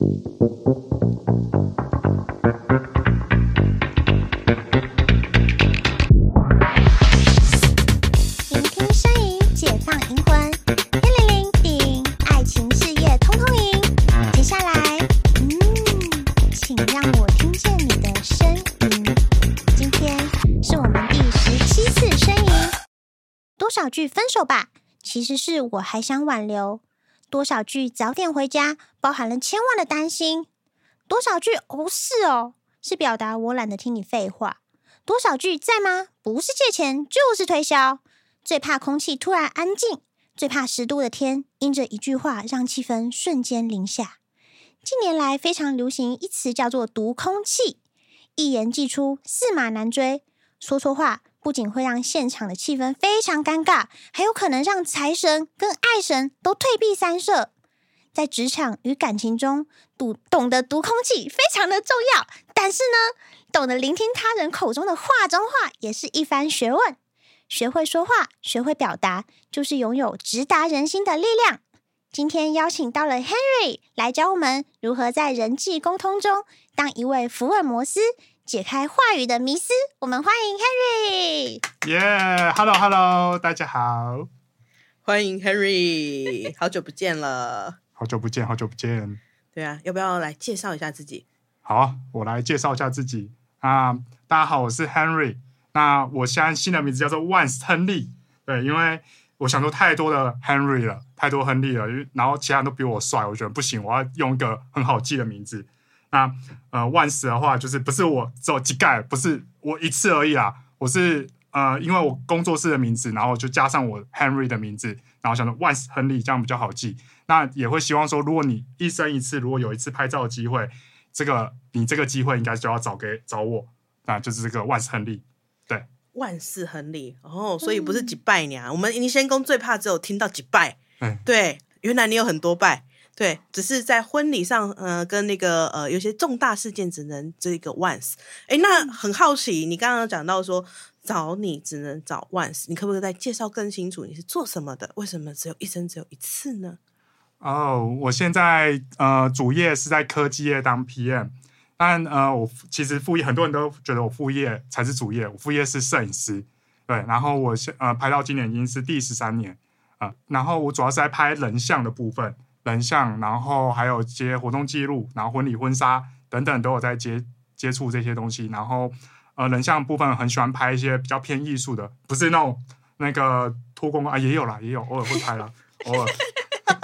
聆听声音，解放灵魂，天灵灵顶，爱情事业通通赢。接下来，嗯，请让我听见你的声音。今天是我们第十七次声音。多少句分手吧，其实是我还想挽留。多少句早点回家，包含了千万的担心。多少句哦是哦，是表达我懒得听你废话。多少句在吗？不是借钱就是推销。最怕空气突然安静，最怕十度的天因着一句话让气氛瞬间零下。近年来非常流行一词叫做“毒空气”，一言既出，驷马难追。说错话不仅会让现场的气氛非常尴尬，还有可能让财神跟爱神都退避三舍。在职场与感情中，读懂得读空气非常的重要。但是呢，懂得聆听他人口中的话中话，也是一番学问。学会说话，学会表达，就是拥有直达人心的力量。今天邀请到了 Henry 来教我们如何在人际沟通中当一位福尔摩斯，解开话语的迷思。我们欢迎 Henry。耶、yeah，Hello Hello，大家好，欢迎 Henry，好久不见了，好久不见，好久不见。对啊，要不要来介绍一下自己？好啊，我来介绍一下自己啊。大家好，我是 Henry。那我现在新的名字叫做万斯亨利，对，因为我想说太多的 Henry 了，太多亨利了，然后其他人都比我帅，我觉得不行，我要用一个很好记的名字。那呃，万斯的话就是不是我只有几盖，不是我一次而已啦，我是呃，因为我工作室的名字，然后就加上我 Henry 的名字，然后想着万斯亨利这样比较好记。那也会希望说，如果你一生一次，如果有一次拍照的机会，这个你这个机会应该就要找给找我，那就是这个万斯亨利。对万斯亨利哦，所以不是几拜年。嗯、我们寅仙宫最怕只有听到几拜，嗯，对，原来你有很多拜，对，只是在婚礼上，呃，跟那个呃，有些重大事件只能这个 once。哎，那很好奇，你刚刚讲到说找你只能找 once，你可不可以再介绍更清楚你是做什么的？为什么只有一生只有一次呢？哦，我现在呃主业是在科技业当 PM。但呃，我其实副业很多人都觉得我副业才是主业，我副业是摄影师，对。然后我现呃拍到今年已经是第十三年啊、呃。然后我主要是在拍人像的部分，人像，然后还有接活动记录，然后婚礼婚纱等等都有在接接触这些东西。然后呃，人像部分很喜欢拍一些比较偏艺术的，不是那种那个脱光啊，也有啦，也有偶尔会拍啦，偶尔。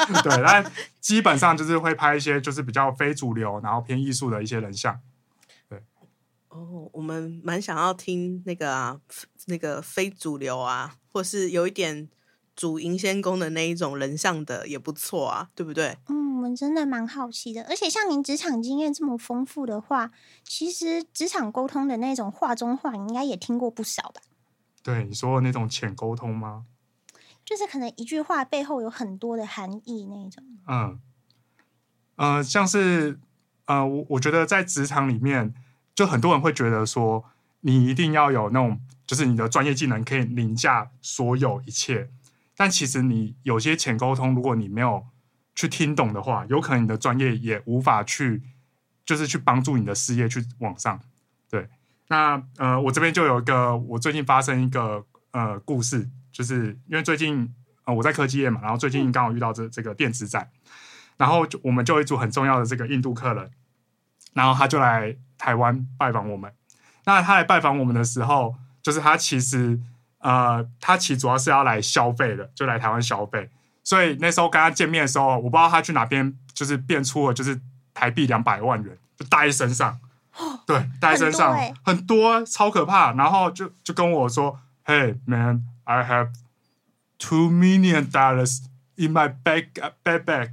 对，但基本上就是会拍一些就是比较非主流，然后偏艺术的一些人像。对，哦，我们蛮想要听那个啊，那个非主流啊，或是有一点主银仙宫的那一种人像的也不错啊，对不对？嗯，我们真的蛮好奇的，而且像您职场经验这么丰富的话，其实职场沟通的那种话中话，你应该也听过不少吧？对，你说的那种浅沟通吗？就是可能一句话背后有很多的含义那种。嗯，呃，像是呃，我我觉得在职场里面，就很多人会觉得说，你一定要有那种，就是你的专业技能可以凌驾所有一切。但其实你有些浅沟通，如果你没有去听懂的话，有可能你的专业也无法去，就是去帮助你的事业去往上。对，那呃，我这边就有一个，我最近发生一个呃故事。就是因为最近呃我在科技业嘛，然后最近刚好遇到这这个电子展，然后就我们就有一组很重要的这个印度客人，然后他就来台湾拜访我们。那他来拜访我们的时候，就是他其实呃他其实主要是要来消费的，就来台湾消费。所以那时候跟他见面的时候，我不知道他去哪边就是变出了就是台币两百万元，就带在身上，对，带在身上很多，欸、很多超可怕。然后就就跟我说：“Hey man。” I have two million dollars in my bag bag bag,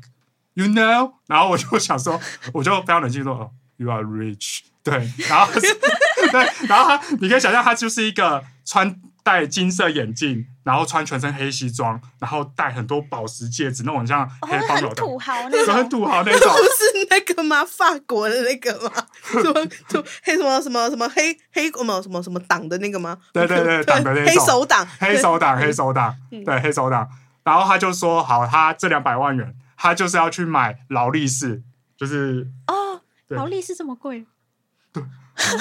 you know？然后我就想说，我就非常冷静说，哦，You are rich。对，然后 对，然后他，你可以想象，他就是一个穿戴金色眼镜，然后穿全身黑西装，然后戴很多宝石戒指，那种像黑帮老大，土豪那种，很土豪那种，不是那个吗？法国的那个吗？什么土黑什么什么什么黑黑什么什么什么党的那个吗？对对对，党的那种 黑手党，黑手党，黑手党，对黑手党。然后他就说，好，他这两百万元，他就是要去买劳力士。就是哦，对劳力士这么贵，劳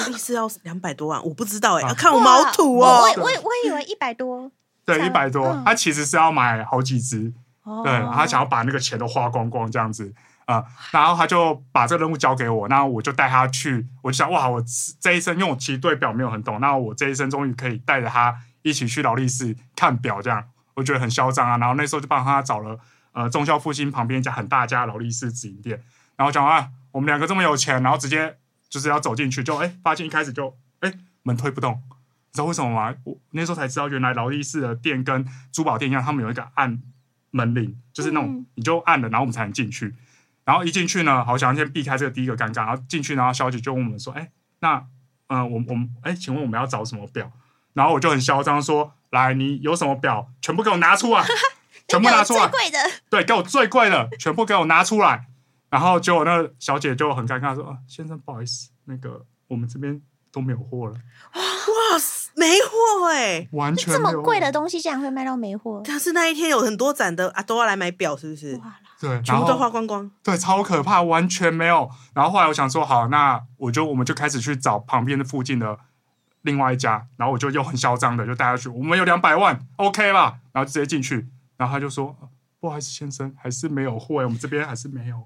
力士要两百多万，我不知道哎、欸，啊要看我毛土哦。我我我以为一百多，对一百多，嗯他其实是要买好几只，哦对，他想要把那个钱都花光光这样子啊、呃，然后他就把这个任务交给我，然后我就带他去，我就想哇，我这一生因为我其实对表没有很懂，那我这一生终于可以带着他一起去劳力士看表，这样我觉得很嚣张啊。然后那时候就帮他找了呃中校复兴旁边一家很大家劳力士直营店，然后讲啊，我们两个这么有钱，然后直接就是要走进去，就哎发现一开始就哎门推不动，你知道为什么吗？我那时候才知道，原来劳力士的店跟珠宝店一样，他们有一个按门铃，就是那种、嗯你就按了，然后我们才能进去。然后一进去呢，好想先避开这个第一个尴尬，然后进去，然后小姐就问我们说：“哎，那嗯、呃，我我们哎，请问我们要找什么表？”然后我就很嚣张说：“来，你有什么表，全部给我拿出来，全部拿出来，最贵的，对，给我最贵的，全部给我拿出来。”然后结果那个小姐就很尴尬说：“啊，先生，不好意思，那个我们这边都没有货了，哇塞，没货哎！完全这么贵的东西竟然会卖到没货，但是那一天有很多展的啊，都要来买表，是不是？对，全部都花光光。对，超可怕，完全没有。然后后来我想说，好，那我就我们就开始去找旁边的附近的另外一家，然后我就又很嚣张的就带他去，我们有两百万，OK 吧？然后直接进去，然后他就说，不好意思，先生，还是没有货，我们这边还是没有。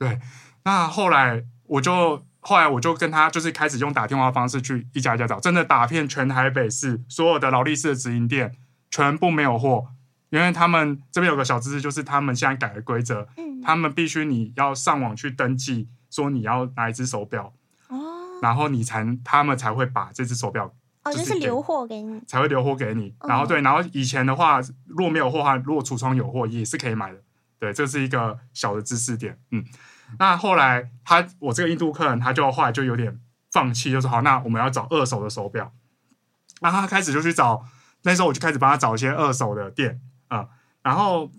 对，那后来我就后来我就跟他就是开始用打电话的方式去一家一家找，真的打遍全台北市所有的劳力士的直营店，全部没有货。因为他们这边有个小知识，就是他们现在改了规则，嗯，他们必须你要上网去登记，说你要哪一只手表，哦然后你才他们才会把这只手表哦，就是留货给你，才会留货给你。嗯然后对，然后以前的话，如果没有货的话，如果橱窗有货也是可以买的。对，这是一个小的知识点。嗯，那后来他我这个印度客人他就后来就有点放弃，就说好，那我们要找二手的手表。那他开始就去找，那时候我就开始帮他找一些二手的店啊、嗯，然后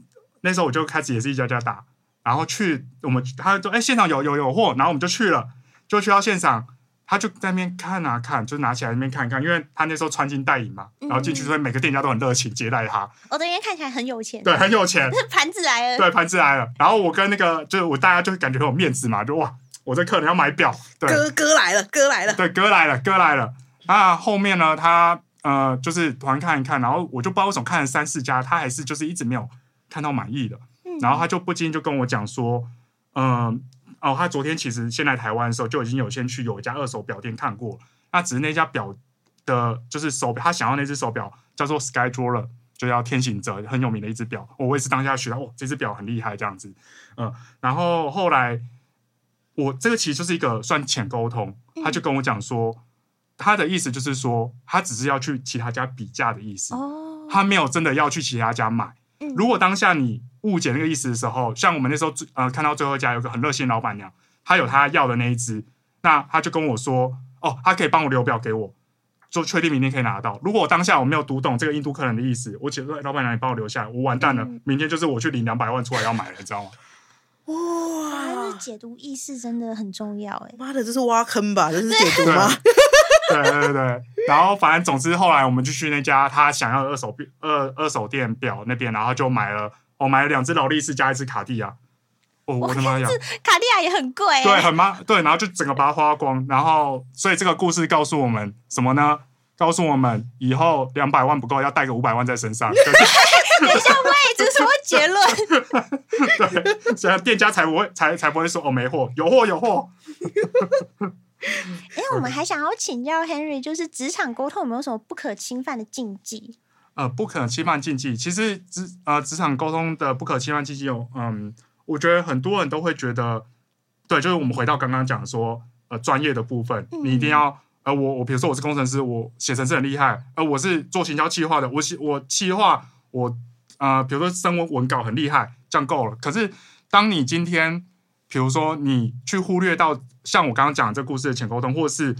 那时候我就开始也是一家家打，然后去我们他说哎现场有有有货，然后我们就去了，就去到现场。他就在那边看啊看，就拿起来那边看一看，因为他那时候穿金戴银嘛，然后进去所以每个店家都很热情接待他，我这边看起来很有钱，对，很有钱，盘子来了，对，盘子来了。然后我跟那个就是我大家就感觉很有面子嘛，就哇，我这客人要买表，对，哥哥来了，哥来了，对，哥来了，哥来了。那后面呢，他呃就是团看一看，然后我就不知道为什么看了三四家，他还是就是一直没有看到满意的，嗯。然后他就不禁就跟我讲说，嗯、呃。哦，他昨天其实先来台湾的时候就已经有先去有一家二手表店看过，那只是那家表的，就是手表，他想要那只手表叫做 Sky Jeweler，就叫天行者，很有名的一只表。我也是当下学到，哦，这只表很厉害这样子，嗯，然后后来我这个其实就是一个算浅沟通，他就跟我讲说，他的意思就是说，他只是要去其他家比价的意思，哦，他没有真的要去其他家买。嗯如果当下你误解那个意思的时候，像我们那时候呃看到最后一家有个很热心的老板娘，她有她要的那一只，那她就跟我说，哦，她可以帮我留表给我，就确定明天可以拿到。如果我当下我没有读懂这个印度客人的意思，我觉得老板娘你帮我留下来，我完蛋了，嗯明天就是我去领两百万出来要买了，你知道吗？哇，解读意识真的很重要哎，妈的，这是挖坑吧？这是解读吗？对对对对，然后反正总之后来我们就去那家他想要的二手表二二手店表那边，然后就买了，我、哦、买了两只劳力士加一只卡地亚，哦我的妈呀！卡地亚也很贵欸，对，很妈对，然后就整个把它花光，然后所以这个故事告诉我们什么呢？告诉我们以后两百万不够，要带个五百万在身上。就是、等一下，喂，这是什么结论？对，所以店家才不会才才不会说哦没货，有货有货。哎，我们还想要请教 Henry，就是职场沟通有没有什么不可侵犯的禁忌？呃，不可侵犯禁忌，其实职呃职场沟通的不可侵犯禁忌有，嗯，我觉得很多人都会觉得，对，就是我们回到刚刚讲说，呃，专业的部分，嗯你一定要，呃，我我比如说我是工程师，我写程式很厉害，呃，我是做行销企划的，我写我企划，我呃，比如说生文文稿很厉害，这样够了。可是当你今天，比如说你去忽略到像我刚刚讲的这故事的浅沟通，或是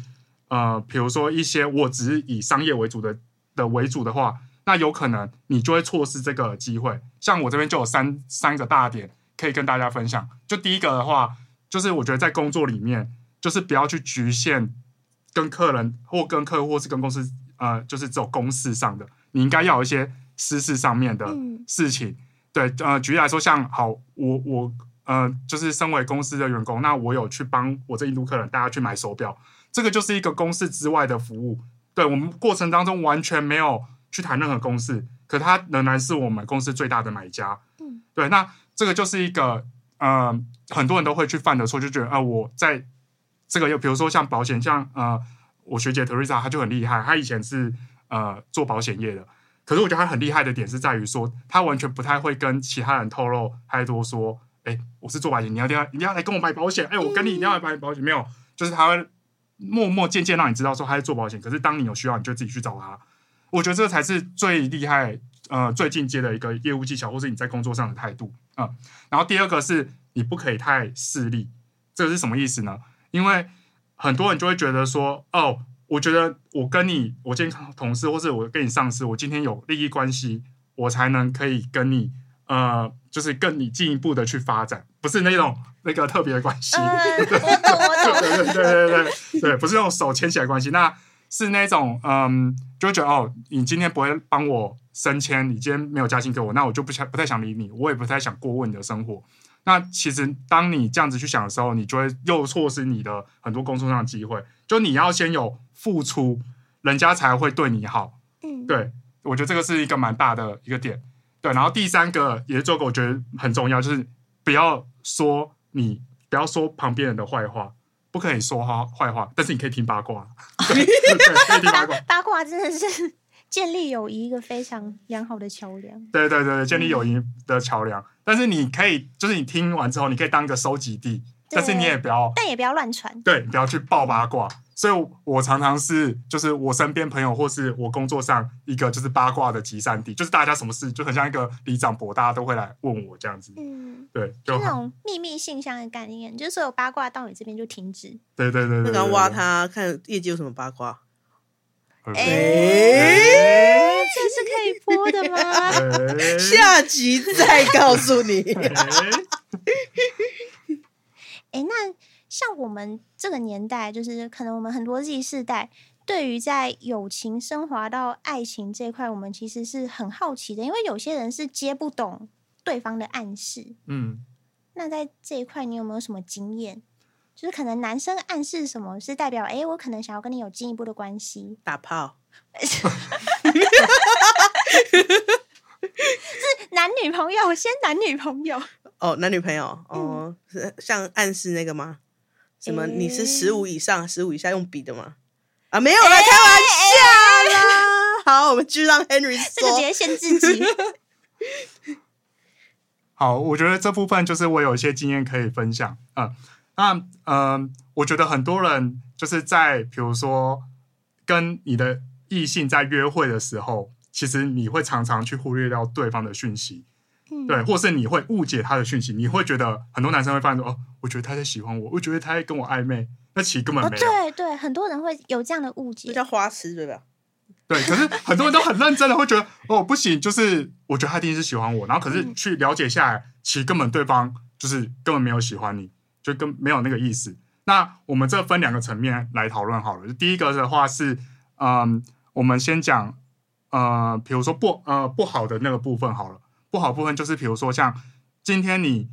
呃，比如说一些我只是以商业为主的的为主的话。那有可能你就会错失这个机会。像我这边就有三三个大点可以跟大家分享。就第一个的话，就是我觉得在工作里面，就是不要去局限跟客人或跟客户或是跟公司，呃，就是这种公事上的，你应该要有一些私事上面的事情。嗯、对，呃，举例来说，像好，我我呃，就是身为公司的员工，那我有去帮我这印度客人大家去买手表，这个就是一个公事之外的服务。对，我们过程当中完全没有去谈任何公事，可他仍然是我们公司最大的买家。嗯，对，那这个就是一个呃，很多人都会去犯的错，就觉得啊、呃，我在这个又比如说像保险，像呃，我学姐 Teresa 她就很厉害，她以前是呃做保险业的。可是我觉得他很厉害的点是在于说，他完全不太会跟其他人透露太多说，哎，我是做保险，你要一定要你要来跟我买保险，哎，我跟你一定要来买保险，没有，就是他会默默渐渐让你知道说他是做保险，可是当你有需要，你就自己去找他。我觉得这才是最厉害，呃，最进阶的一个业务技巧，或是你在工作上的态度啊、嗯。然后第二个是你不可以太势利，这个是什么意思呢？因为很多人就会觉得说，哦。我觉得我跟你，我今天同事，或是我跟你上司，我今天有利益关系，我才能可以跟你，呃，就是更你进一步的去发展，不是那种那个特别的关系。我懂，我懂。对对对对对对，不是那种手牵起来关系，那是那种，嗯，就觉得哦，你今天不会帮我升迁，你今天没有加薪给我，那我就不想不太想理你，我也不太想过问你的生活。那其实当你这样子去想的时候，你就会又错失你的很多工作上的机会。就你要先有付出，人家才会对你好。嗯，对，我觉得这个是一个蛮大的一个点。对，然后第三个也是做个我觉得很重要，就是不要说你不要说旁边人的坏话，不可以说他坏话，但是你可以听八卦。对，可以听八卦。八卦真的是建立友谊一个非常良好的桥梁。对对对，建立友谊的桥梁。但是你可以，就是你听完之后，你可以当一个收集地，但是你也不要，但也不要乱传，对，不要去爆八卦。所以，我常常是，就是我身边朋友或是我工作上一个就是八卦的集散地，就是大家什么事就很像一个里长伯，大家都会来问我这样子。嗯，对，就那种秘密信箱的概念，就是所有八卦到你这边就停止。对对对对，然后挖他看业绩有什么八卦。哎，这是可以播的吗？下集再告诉你。哎，那像我们这个年代，就是可能我们很多 Z 世代，对于在友情升华到爱情这一块，我们其实是很好奇的，因为有些人是接不懂对方的暗示。嗯，那在这一块，你有没有什么经验？就是可能男生暗示什么是代表，哎，我可能想要跟你有进一步的关系，打炮，是男女朋友，先男女朋友哦，男女朋友哦，是像暗示那个吗？什么？你是十五以上，十五以下用笔的吗？啊，没有啦，开玩笑啦。好，我们就让 Henry 说，这个直接限制级。好，我觉得这部分就是我有一些经验可以分享，嗯。那嗯、呃，我觉得很多人就是在比如说跟你的异性在约会的时候，其实你会常常去忽略掉对方的讯息，嗯、对，或是你会误解他的讯息，你会觉得很多男生会发现说，哦，我觉得他在喜欢我，我觉得他在跟我暧昧，那其实根本没有。哦、对对，很多人会有这样的误解，这叫花痴，对吧？对，可是很多人都很认真的会觉得，哦，不行，就是我觉得他一定是喜欢我，然后可是去了解下来，其实根本对方就是根本没有喜欢你。就跟没有那个意思。那我们这分两个层面来讨论好了。第一个的话是，嗯，我们先讲，呃，比如说不呃不好的那个部分好了。不好部分就是，比如说像今天你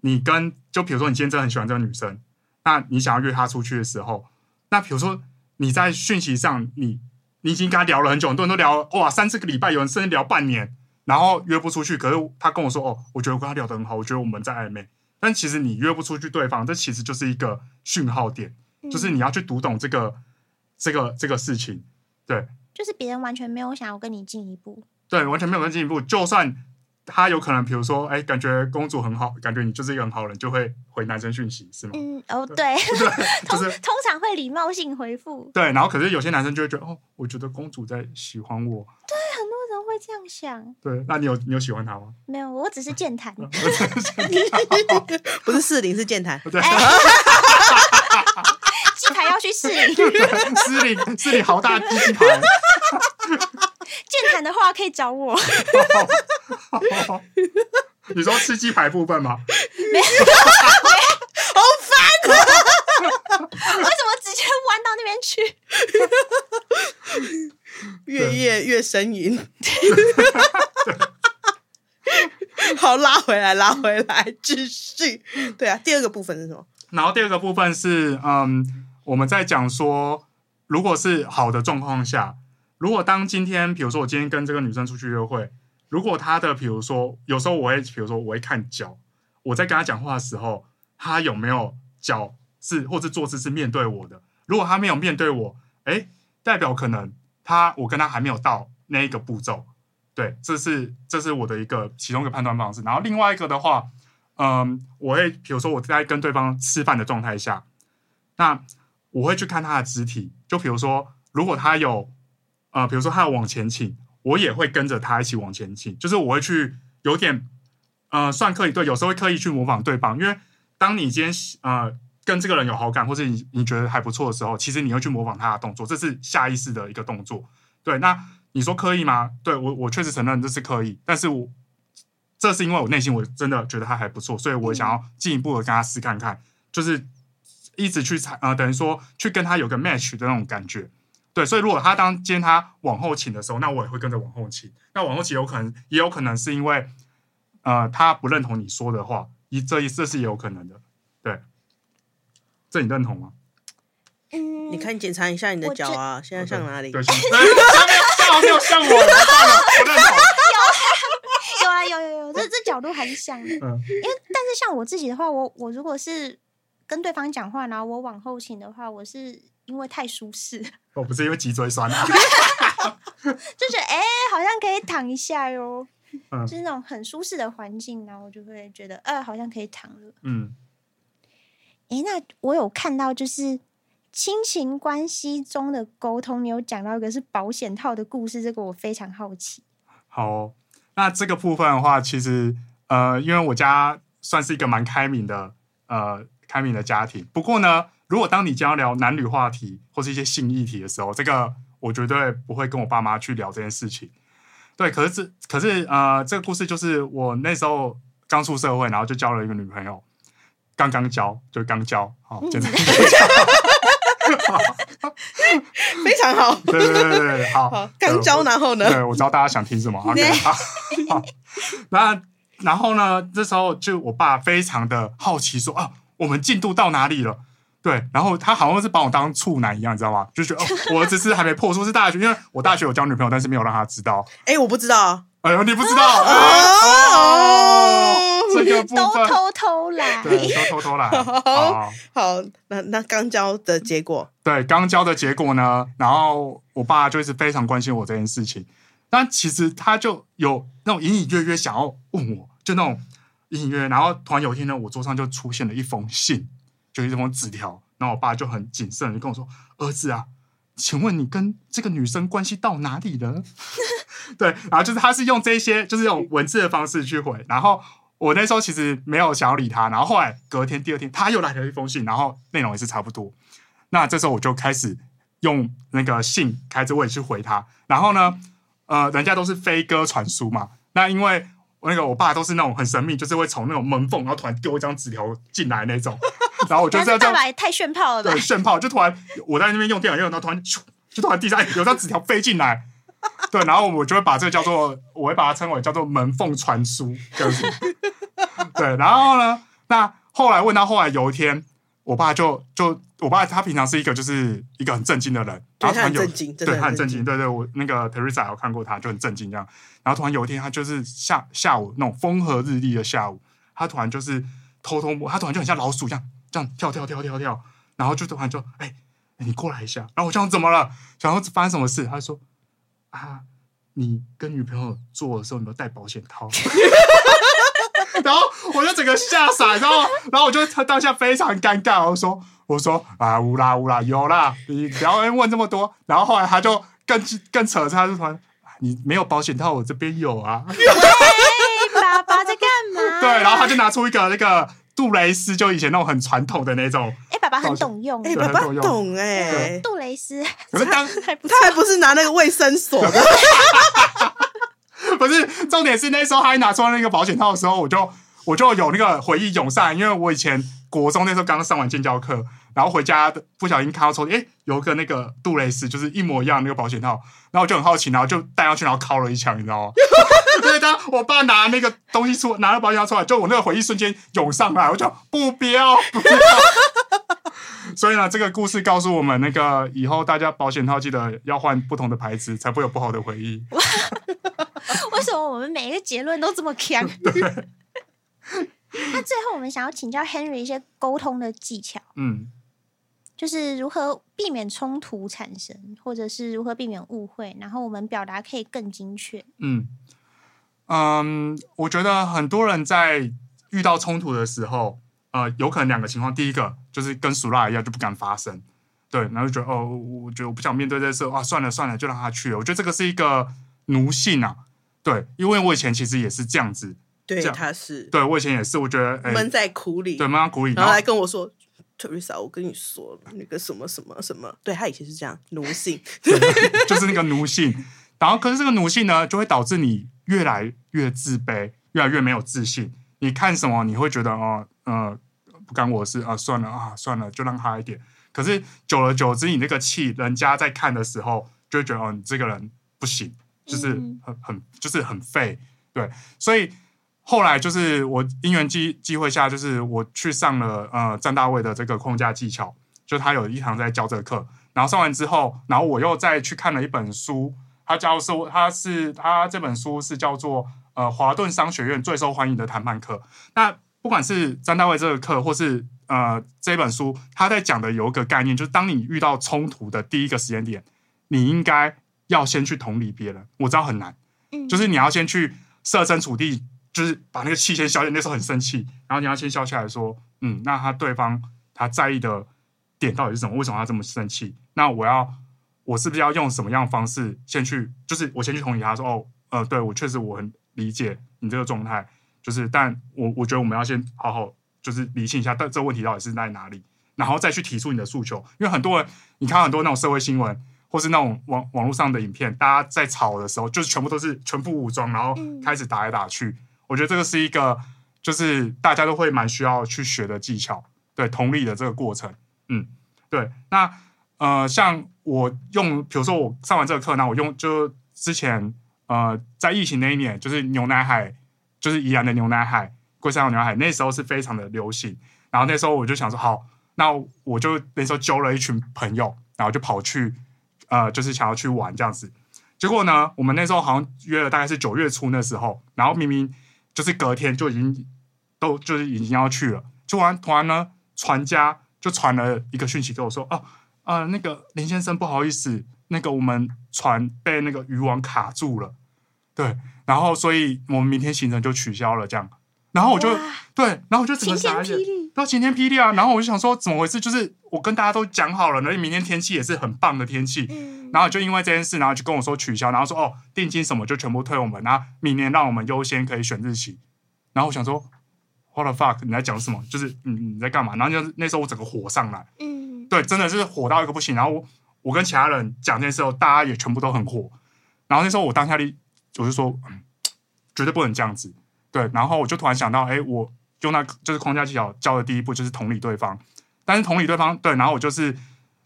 你跟就比如说你今天真的很喜欢这个女生，那你想要约她出去的时候，那比如说你在讯息上，你你已经跟她聊了很久，很多人都聊哇三四个礼拜，有人甚至聊半年，然后约不出去。可是她跟我说，哦，我觉得我跟她聊得很好，我觉得我们在暧昧。但其实你约不出去对方，这其实就是一个讯号点，嗯、就是你要去读懂这个这个这个事情，对，就是别人完全没有想要跟你进一步，对，完全没有跟进一步，就算他有可能，比如说，哎，感觉公主很好，感觉你就是一个很好人，就会回男生讯息，是吗？嗯，哦，对，对，就是通，通常会礼貌性回复，对，然后可是有些男生就会觉得，哦，我觉得公主在喜欢我，对，很多人。会这样想，对，那你有你有喜欢他吗？没有，我只是健谈，不是四零，是健谈。对，鸡排要去士林，士林士林好大鸡鸡排。健谈的话可以找我。你说吃鸡排部分吗？没有，好烦啊！为什么直接弯到那边去？越夜越呻吟，好，拉回来，拉回来，继续。对啊，第二个部分是什么？然后第二个部分是，嗯，我们在讲说，如果是好的状况下，如果当今天，比如说我今天跟这个女生出去约会，如果他的，比如说有时候我会，比如说我会看脚，我在跟他讲话的时候，他有没有脚是或者坐姿是面对我的？如果他没有面对我，诶，代表可能他我跟他还没有到那一个步骤。对，这是这是我的一个其中一个判断方式。然后另外一个的话。嗯，我会比如说我在跟对方吃饭的状态下，那我会去看他的肢体。就比如说，如果他有呃，比如说他要往前倾，我也会跟着他一起往前进。就是我会去有点呃，算刻意对，有时候会刻意去模仿对方。因为当你今天呃跟这个人有好感，或者你你觉得还不错的时候，其实你会去模仿他的动作，这是下意识的一个动作。对，那你说刻意吗？对，我我确实承认这是刻意，但是我。这是因为我内心我真的觉得他还不错，所以我想要进一步的跟他试看看，就是一直去踩，呃，等于说去跟他有个 match 的那种感觉。对，所以如果他当今天他往后倾的时候，那我也会跟着往后倾。那往后倾有可能，也有可能是因为，呃，他不认同你说的话，一这一这是也有可能的。对，这你认同吗？嗯，你看，检查一下你的脚啊，现在像哪里？对，像没有像没有像我，我认同。有啊，有有有，这这角度还是像的，因为但是像我自己的话，我我如果是跟对方讲话，然后我往后倾的话，我是因为太舒适，我不是因为脊椎酸啊，就是哎、欸，好像可以躺一下哟，嗯、就是那种很舒适的环境，然后我就会觉得，呃，好像可以躺了。嗯，哎、欸，那我有看到就是亲情关系中的沟通，你有讲到一个是保险套的故事，这个我非常好奇。好、哦。那这个部分的话，其实呃，因为我家算是一个蛮开明的呃开明的家庭。不过呢，如果当你将要聊男女话题或是一些性议题的时候，这个我绝对不会跟我爸妈去聊这件事情。对，可是这可是呃，这个故事就是我那时候刚出社会，然后就交了一个女朋友，刚刚交就刚交，好，真的。非常好，对对对对，好。刚交，然后呢？对，我知道大家想听什么。OK，好，好。那然后呢？这时候就我爸非常的好奇，说啊，我们进度到哪里了？对，然后他好像是把我当处男一样，你知道吗？就觉得哦，我只是还没破处，是大学，因为我大学有交女朋友，但是没有让他知道。哎，我不知道。哎呦，你不知道哦？这个部分都偷偷来，对，都偷偷来。好，好，那那刚交的结果，对，刚交的结果呢？然后我爸就一直非常关心我这件事情，但其实他就有那种隐隐约约想要问我，就那种隐隐约约。然后突然有一天呢，我桌上就出现了一封信，就一封纸条。然后我爸就很谨慎的跟我说：“儿子啊。”请问你跟这个女生关系到哪里了？对，然后就是他是用这些就是用文字的方式去回，然后我那时候其实没有想要理他，然后后来隔天第二天他又来了一封信，然后内容也是差不多。那这时候我就开始用那个信开着我也去回他，然后呢，呃，人家都是飞鸽传书嘛，那因为那个我爸都是那种很神秘，就是会从那种门缝，然后突然丢一张纸条进来那种。然后我就这样，爸爸也太炫炮了吧！对，炫炮就突然我在那边用电脑用，然后突然就突然地上有张纸条飞进来，对，然后我就会把这个叫做，我会把它称为叫做门缝传输，这样子。对，然后呢，那后来问到后来有一天，我爸就就我爸他平常是一个就是一个很震惊的人，然后突然有对他很震惊，对对，我那个 Teresa 有看过他就很震惊这样，然后突然有一天他就是下下午那种风和日丽的下午，他突然就是偷偷摸，他突然就很像老鼠一样。这样跳跳跳跳跳，然后就突然就哎、欸，你过来一下。然后我想怎么了？想要发生什么事？他说啊，你跟女朋友做的时候有没有戴保险套？然后我就整个吓傻，然后然后我就当下非常尴尬。我说我说啊，乌啦乌啦，有啦，你不要问这么多。然后后来他就更更扯，他就说你没有保险套，我这边有啊。爸爸在干嘛？对，然后他就拿出一个那个。杜蕾斯就以前那种很传统的那种，哎，爸爸很懂用，哎，爸爸懂哎，杜蕾斯，可是当他还不是拿那个卫生所的，不是重点是那时候他一拿出那个保险套的时候，我就我就有那个回忆涌上，因为我以前国中那时候刚上完建教课，然后回家不小心看到抽屉，哎，有个那个杜蕾斯，就是一模一样那个保险套，然后我就很好奇，然后就带上去，然后敲了一枪，你知道吗？我爸拿那个东西出，拿了保险套出来，就我那个回忆瞬间涌上来，我就不标，不标。所以呢，这个故事告诉我们，那个以后大家保险套记得要换不同的牌子，才不会有不好的回忆。为什么我们每一个结论都这么强？对。那最后，我们想要请教 Henry 一些沟通的技巧。嗯，就是如何避免冲突产生，或者是如何避免误会，然后我们表达可以更精确。嗯嗯，我觉得很多人在遇到冲突的时候，呃，有可能两个情况。第一个就是跟苏拉一样，就不敢发声，对，然后就觉得哦，我觉得我不想面对这事，啊，算了算了，就让他去了。我觉得这个是一个奴性啊，对，因为我以前其实也是这样子。对，他是对我以前也是，我觉得闷在苦里，对，闷在苦里，然后来跟我说，Teresa，我跟你说那个什么什么什么，对他以前是这样奴性，就是那个奴性，然后可是这个奴性呢，就会导致你越来越自卑，越来越没有自信。你看什么，你会觉得哦，呃，不干我的事啊，算了啊，算了，就让他一点。可是久而久之，你那个气，人家在看的时候，就会觉得哦，你这个人不行，就是很很就是很废，对，所以。后来就是我因缘机机会下，就是我去上了呃詹大卫的这个框架技巧，就他有一堂在教这个课，然后上完之后，然后我又再去看了一本书，他教授他是他这本书是叫做呃华顿商学院最受欢迎的谈判课。那不管是詹大卫这个课，或是呃这本书，他在讲的有一个概念，就是当你遇到冲突的第一个时间点，你应该要先去同理别人。我知道很难，就是你要先去设身处地。就是把那个气先消下，那时候很生气，然后你要先消下来说，嗯，那他对方他在意的点到底是什么？为什么他这么生气？那我要我是不是要用什么样的方式先去？就是我先去同理他说，哦，呃，对我确实我很理解你这个状态，就是，但我我觉得我们要先好好就是理清一下，但这个问题到底是在哪里，然后再去提出你的诉求。因为很多人，你看很多那种社会新闻。或是那种网网络上的影片，大家在吵的时候，就是全部都是全副武装，然后开始打来打去。我觉得这个是一个，就是大家都会蛮需要去学的技巧，对，同理的这个过程，嗯，对。那呃，像我用，比如说我上完这个课，那我用就之前呃，在疫情那一年，就是牛奶海，就是宜兰的牛奶海，龟山岛牛奶海，那时候是非常的流行。然后那时候我就想说，好，那我就那时候揪了一群朋友，然后就跑去。呃，就是想要去玩这样子，结果呢，我们那时候好像约了大概是九月初那时候，然后明明就是隔天就已经都就是已经要去了，突然突然呢，船家就传了一个讯息给我说，哦，呃，那个林先生不好意思，那个我们船被那个渔网卡住了，对，然后所以我们明天行程就取消了这样。然后我就对，然后我就整个傻眼，然后晴天霹雳啊！然后我就想说怎么回事？就是我跟大家都讲好了，而且明天天气也是很棒的天气，嗯、然后就因为这件事，然后就跟我说取消，然后说哦，定金什么就全部退我们，然后明年让我们优先可以选日期。然后我想说，what the fuck？你在讲什么？就是你你在干嘛？然后就那时候我整个火上来，嗯，对，真的是火到一个不行。然后我我跟其他人讲这件事后，大家也全部都很火。然后那时候我当下里我就说，嗯，绝对不能这样子。对，然后我就突然想到，哎，我用那就是框架技巧教的第一步就是同理对方，但是同理对方，对，然后我就是，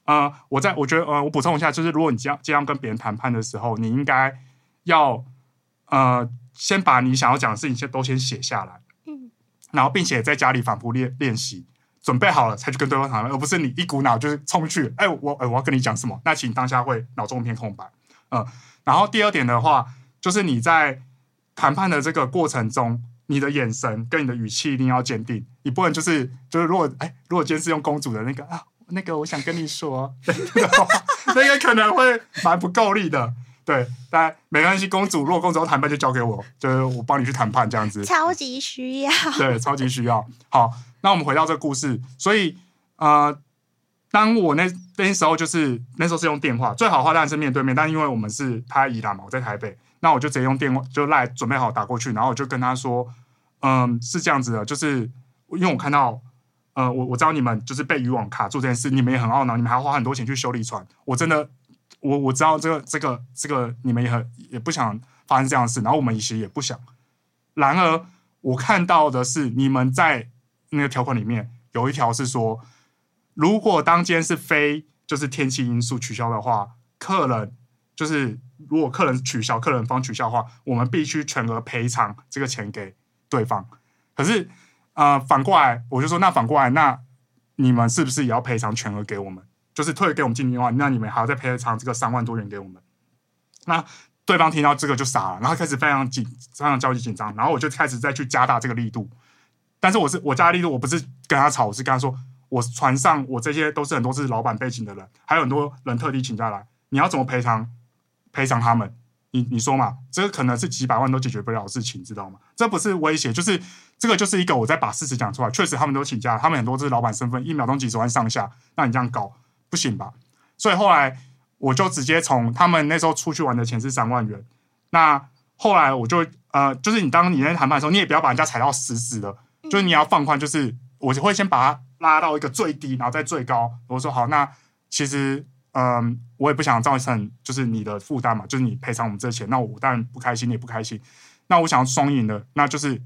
呃，我在我觉得，呃，我补充一下，就是如果你这样这样跟别人谈判的时候，你应该要，呃，先把你想要讲的事情先都先写下来，嗯，然后并且在家里反复练练习，准备好了才去跟对方谈，而不是你一股脑就是冲去，哎，我，哎，我要跟你讲什么？那请当下会脑中一片空白，嗯，然后第二点的话，就是你在。谈判的这个过程中，你的眼神跟你的语气一定要坚定，你不能就是就是如果哎，如果今天是用公主的那个啊，那个我想跟你说，那个可能会蛮不够力的，对，但没关系，公主如果公主要谈判就交给我，就是我帮你去谈判这样子，超级需要，对，超级需要。好，那我们回到这个故事，所以呃，当我那那时候就是那时候是用电话，最好的话当然是面对面，但因为我们是他宜兰嘛，我在台北。那我就直接用电话就赖准备好打过去，然后我就跟他说，嗯，是这样子的，就是因为我看到，呃，我我知道你们就是被渔网卡住这件事，你们也很懊恼，你们还要花很多钱去修理船，我真的，我我知道这个这个这个你们也很也不想发生这样的事，然后我们其实也不想。然而我看到的是，你们在那个条款里面有一条是说，如果当间是非就是天气因素取消的话，客人。就是如果客人取消，客人方取消的话，我们必须全额赔偿这个钱给对方。可是，呃，反过来我就说，那反过来，那你们是不是也要赔偿全额给我们？就是退给我们经理的话，那你们还要再赔偿这个三万多元给我们？那对方听到这个就傻了，然后开始非常紧，非常焦急紧张，然后我就开始再去加大这个力度。但是我是我加力度，我不是跟他吵，我是跟他说，我船上我这些都是很多是老板背景的人，还有很多人特地请假来，你要怎么赔偿？赔偿他们，你你说嘛？这个可能是几百万都解决不了的事情，知道吗？这不是威胁，就是这个就是一个我在把事实讲出来。确实他们都请假，他们很多是老板身份，一秒钟几十万上下，那你这样搞不行吧？所以后来我就直接从他们那时候出去玩的钱是三万元，那后来我就呃，就是你当你在谈判的时候，你也不要把人家踩到死死的，就是你要放宽，就是我会先把它拉到一个最低，然后再最高。我说好，那其实。嗯，我也不想造成就是你的负担嘛，就是你赔偿我们这钱，那我当然不开心，你也不开心。那我想要双赢的，那就是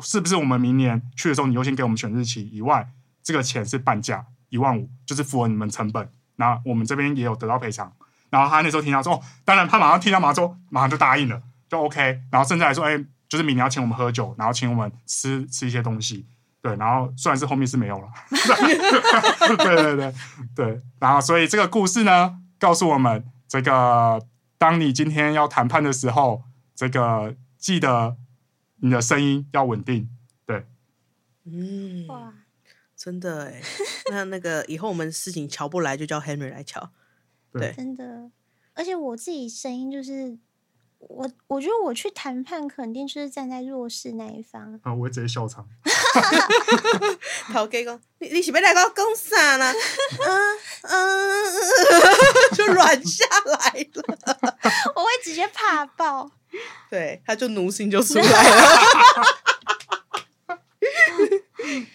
是不是我们明年去的时候，你优先给我们选日期以外，这个钱是半价一万五，就是符合你们成本。那我们这边也有得到赔偿。然后他那时候听到说，哦，当然他马上听到马上说，马上就答应了，就 OK。然后甚至还说，哎，就是明年要请我们喝酒，然后请我们吃吃一些东西。对，然后虽然是后面是没有了，对对对对，然后所以这个故事呢，告诉我们，这个当你今天要谈判的时候，这个记得你的声音要稳定，对，嗯，哇，真的哎，那那个以后我们事情乔不来，就叫 Henry 来乔，对，真的，而且我自己声音就是。我我觉得我去谈判肯定就是站在弱势那一方啊！我会直接笑场。头家讲，你你是要来跟我讲啥呢？嗯嗯，就软下来了。我会直接怕爆。对，他就奴性就出来了。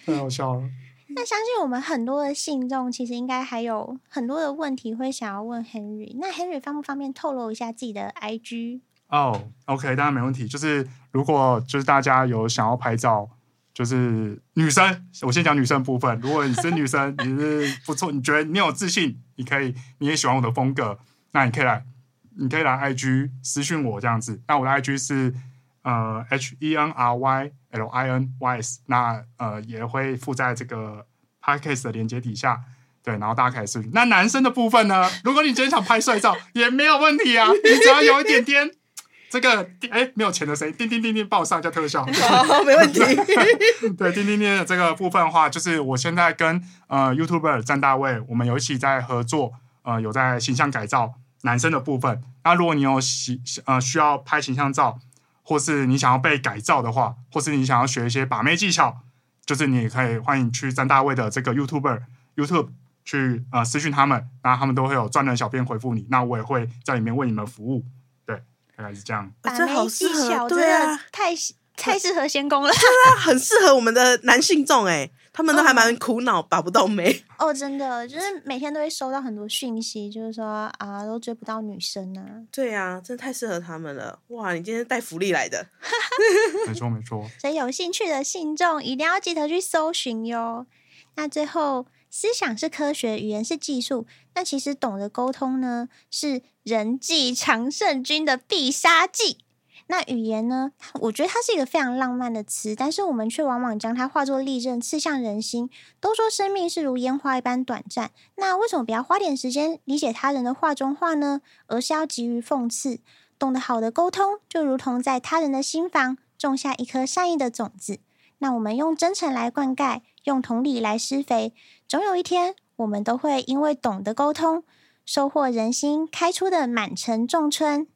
太好笑了。那相信我们很多的信众其实应该还有很多的问题会想要问 Henry。那 Henry 方不方便透露一下自己的 IG？哦、，OK，当然没问题。就是如果就是大家有想要拍照，就是女生，我先讲女生部分。如果你是女生，你是不错，你觉得你有自信，你可以，你也喜欢我的风格，那你可以来，你可以来 IG 私讯我这样子。那我的 IG 是呃 H E N R Y L I N Y S，那呃也会附在这个 Podcast 的连接底下。对，然后大家可以私讯。那男生的部分呢？如果你今天想拍帅照，也没有问题啊，你只要有一点点。这个哎，没有钱的谁？叮叮叮叮，帮我上一下特效。好，没问题。对，叮叮叮的这个部分的话，就是我现在跟呃 YouTuber 詹大卫，我们有一起在合作，呃，有在形象改造男生的部分。那如果你有喜呃需要拍形象照，或是你想要被改造的话，或是你想要学一些把妹技巧，就是你可以欢迎去詹大卫的这个 YouTuber YouTube 去呃私讯他们，那他们都会有专人小编回复你，那我也会在里面为你们服务。大概是这样，把妹技巧对啊太太适合仙宫了，对啊，很适合我们的男性众哎，他们都还蛮苦恼，把不到眉哦，真的就是每天都会收到很多讯息，就是说啊，都追不到女生啊，对啊，真的太适合他们了，哇，你今天带福利来的，没错没错，所以有兴趣的信众一定要记得去搜寻哟。那最后。思想是科学，语言是技术。那其实懂得沟通呢，是人际常胜军的必杀技。那语言呢，我觉得它是一个非常浪漫的词，但是我们却往往将它化作利刃，刺向人心。都说生命是如烟花一般短暂，那为什么不要花点时间理解他人的话中话呢？而是要急于讽刺。懂得好的沟通，就如同在他人的心房种下一颗善意的种子。那我们用真诚来灌溉。用同理来施肥，总有一天，我们都会因为懂得沟通，收获人心开出的满城仲春。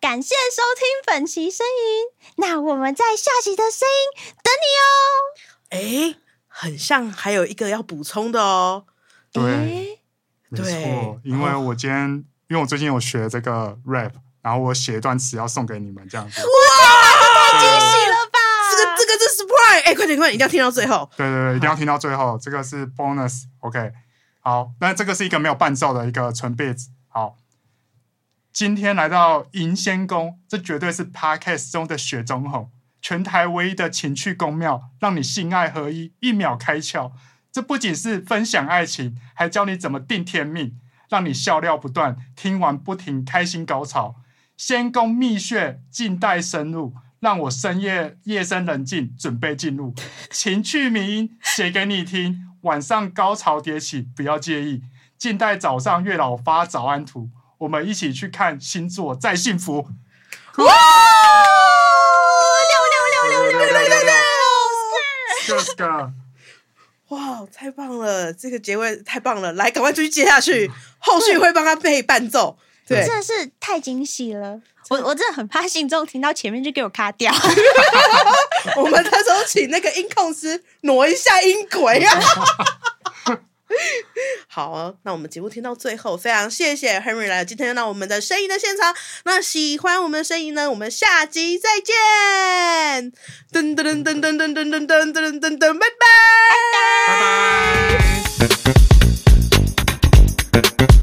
感谢收听本期声音，那我们在下期的声音等你哦。哎，很像还有一个要补充的哦。对，没错，因为我今天因为我最近有学这个 rap，然后我写一段词要送给你们，这样子。哇，太惊喜了吧！这个是 surprise，哎，快点快点，一定要听到最后。对对对，一定要听到最后。这个是 bonus，OK。好，那这个是一个没有伴奏的一个纯贝子。好，今天来到银仙宫，这绝对是 podcast 中的雪中红，全台唯一的情趣宫庙，让你性爱合一，一秒开窍。这不仅是分享爱情，还教你怎么定天命。让你笑料不断，听完不停开心高潮。仙宫秘穴，静待深入，让我深夜夜深人静，准备进入情趣迷音写给你听。晚上高潮迭起，不要介意。静待早上月老发早安图，我们一起去看星座再幸福。哇！六六六六六六六六！这个哇，太棒了！这个结尾太棒了，来，赶快继续接下去，后续会帮他配伴奏。对，真的是太惊喜了！我我真的很怕，信众听到前面就给我卡掉。我们到时候请那个音控师挪一下音轨啊。好，那我们节目听到最后，非常谢谢 Henry 来今天到我们的声音的现场。那喜欢我们的声音呢，我们下集再见。噔噔噔噔噔噔噔噔噔噔噔，拜拜拜拜。